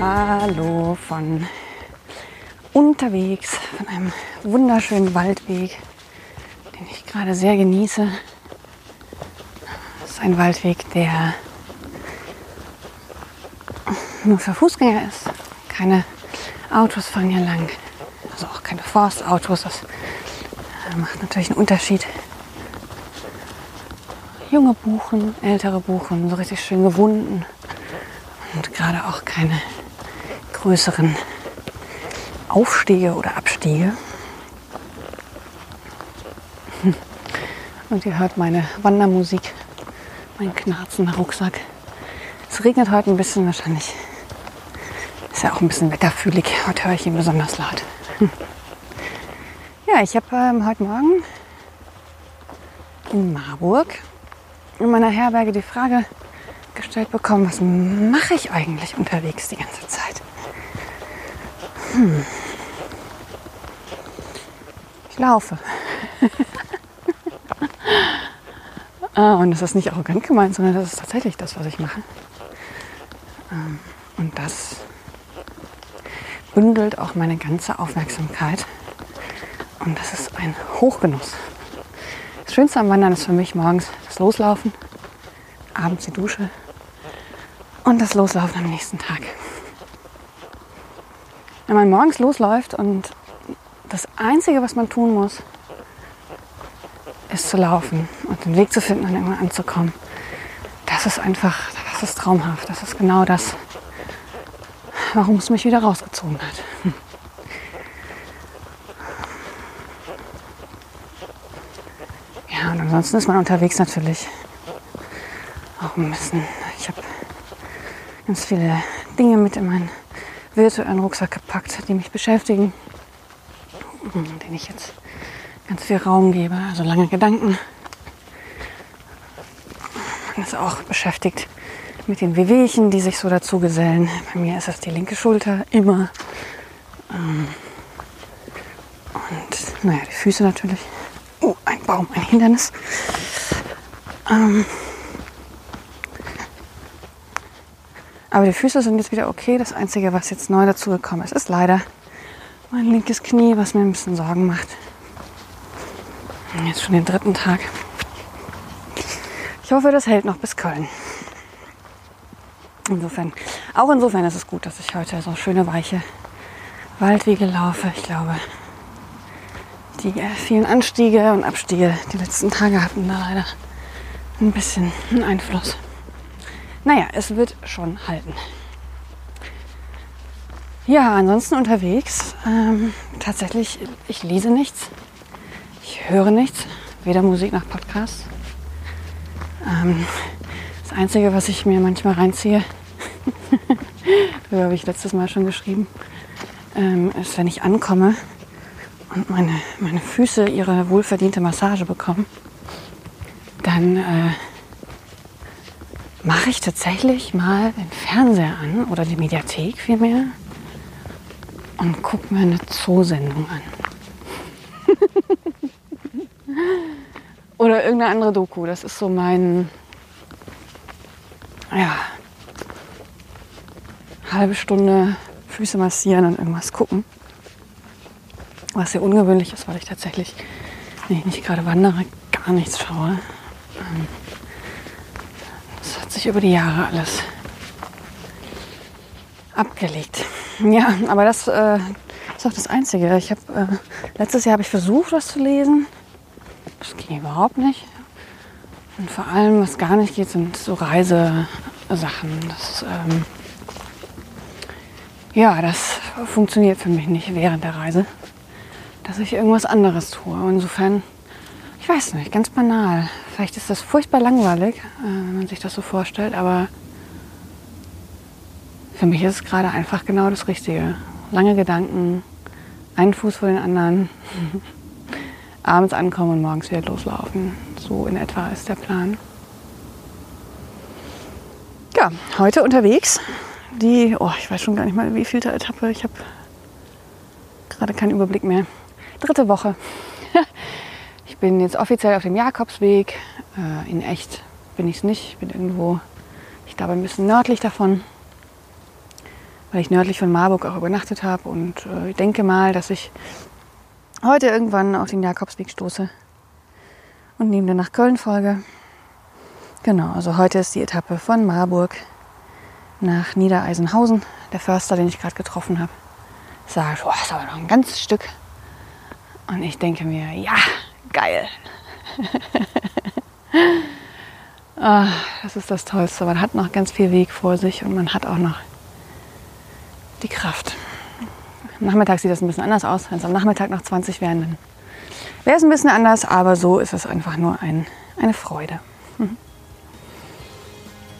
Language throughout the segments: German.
Hallo von unterwegs, von einem wunderschönen Waldweg, den ich gerade sehr genieße. Das ist ein Waldweg, der nur für Fußgänger ist. Keine Autos fahren hier lang, also auch keine Forstautos. Das äh, macht natürlich einen Unterschied. Junge Buchen, ältere Buchen, so richtig schön gewunden und gerade auch keine größeren Aufstiege oder Abstiege. Und ihr hört meine Wandermusik, mein knarzender Rucksack. Es regnet heute ein bisschen wahrscheinlich. Ist ja auch ein bisschen wetterfühlig. Heute höre ich ihn besonders laut. Ja, ich habe ähm, heute Morgen in Marburg in meiner Herberge die Frage gestellt bekommen, was mache ich eigentlich unterwegs die ganze Zeit? Hm. Ich laufe. ah, und das ist nicht arrogant gemeint, sondern das ist tatsächlich das, was ich mache. Ähm, und das bündelt auch meine ganze Aufmerksamkeit. Und das ist ein Hochgenuss. Das Schönste am Wandern ist für mich morgens das Loslaufen, abends die Dusche und das Loslaufen am nächsten Tag. Wenn man morgens losläuft und das Einzige, was man tun muss, ist zu laufen und den Weg zu finden und irgendwann anzukommen, das ist einfach, das ist traumhaft. Das ist genau das, warum es mich wieder rausgezogen hat. Hm. Ja, und ansonsten ist man unterwegs natürlich auch ein bisschen. Ganz viele Dinge mit in meinen virtuellen Rucksack gepackt, die mich beschäftigen, den ich jetzt ganz viel Raum gebe, also lange Gedanken. Man ist auch beschäftigt mit den Wehwehchen, die sich so dazu gesellen. Bei mir ist das die linke Schulter immer. Ähm, und naja, die Füße natürlich. Oh, ein Baum, ein Hindernis. Ähm, Aber die Füße sind jetzt wieder okay. Das Einzige, was jetzt neu dazugekommen ist, ist leider mein linkes Knie, was mir ein bisschen Sorgen macht. Jetzt schon den dritten Tag. Ich hoffe, das hält noch bis Köln. Insofern, auch insofern ist es gut, dass ich heute so schöne weiche Waldwege laufe. Ich glaube, die äh, vielen Anstiege und Abstiege die letzten Tage hatten da leider ein bisschen einen Einfluss. Naja, es wird schon halten. Ja, ansonsten unterwegs. Ähm, tatsächlich, ich lese nichts. Ich höre nichts. Weder Musik noch Podcast. Ähm, das Einzige, was ich mir manchmal reinziehe, darüber habe ich letztes Mal schon geschrieben, ähm, ist, wenn ich ankomme und meine, meine Füße ihre wohlverdiente Massage bekommen, dann äh, mache ich tatsächlich mal den Fernseher an oder die Mediathek vielmehr und gucke mir eine Zoosendung an. oder irgendeine andere Doku. Das ist so mein, ja, halbe Stunde Füße massieren und irgendwas gucken. Was sehr ungewöhnlich ist, weil ich tatsächlich, wenn ich nicht gerade wandere, gar nichts schaue. Ähm, sich über die Jahre alles abgelegt. Ja, aber das äh, ist auch das Einzige. Ich habe äh, letztes Jahr habe ich versucht, was zu lesen. Das ging überhaupt nicht. Und vor allem, was gar nicht geht, sind so Reisesachen. Das, ähm, ja, das funktioniert für mich nicht während der Reise, dass ich irgendwas anderes tue. insofern ich weiß nicht, ganz banal. Vielleicht ist das furchtbar langweilig, äh, wenn man sich das so vorstellt, aber für mich ist es gerade einfach genau das Richtige. Lange Gedanken, einen Fuß vor den anderen, abends ankommen und morgens wieder loslaufen. So in etwa ist der Plan. Ja, heute unterwegs. Die, oh, ich weiß schon gar nicht mal, wie vielte Etappe. Ich habe gerade keinen Überblick mehr. Dritte Woche. Ich bin jetzt offiziell auf dem Jakobsweg. Äh, in echt bin ich es nicht. Ich bin irgendwo, ich glaube, ein bisschen nördlich davon weil ich nördlich von Marburg auch übernachtet habe. Und äh, ich denke mal, dass ich heute irgendwann auf den Jakobsweg stoße und neben der nach Köln folge. Genau, also heute ist die Etappe von Marburg nach Niedereisenhausen. Der Förster, den ich gerade getroffen habe, sagt, oh, ist aber noch ein ganzes Stück. Und ich denke mir, ja, geil. oh, das ist das Tollste. Man hat noch ganz viel Weg vor sich und man hat auch noch die Kraft. Am Nachmittag sieht das ein bisschen anders aus. Wenn es am Nachmittag noch 20 wären, dann wäre es ein bisschen anders, aber so ist es einfach nur ein, eine Freude. Mhm.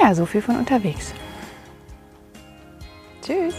Ja, so viel von unterwegs. Tschüss.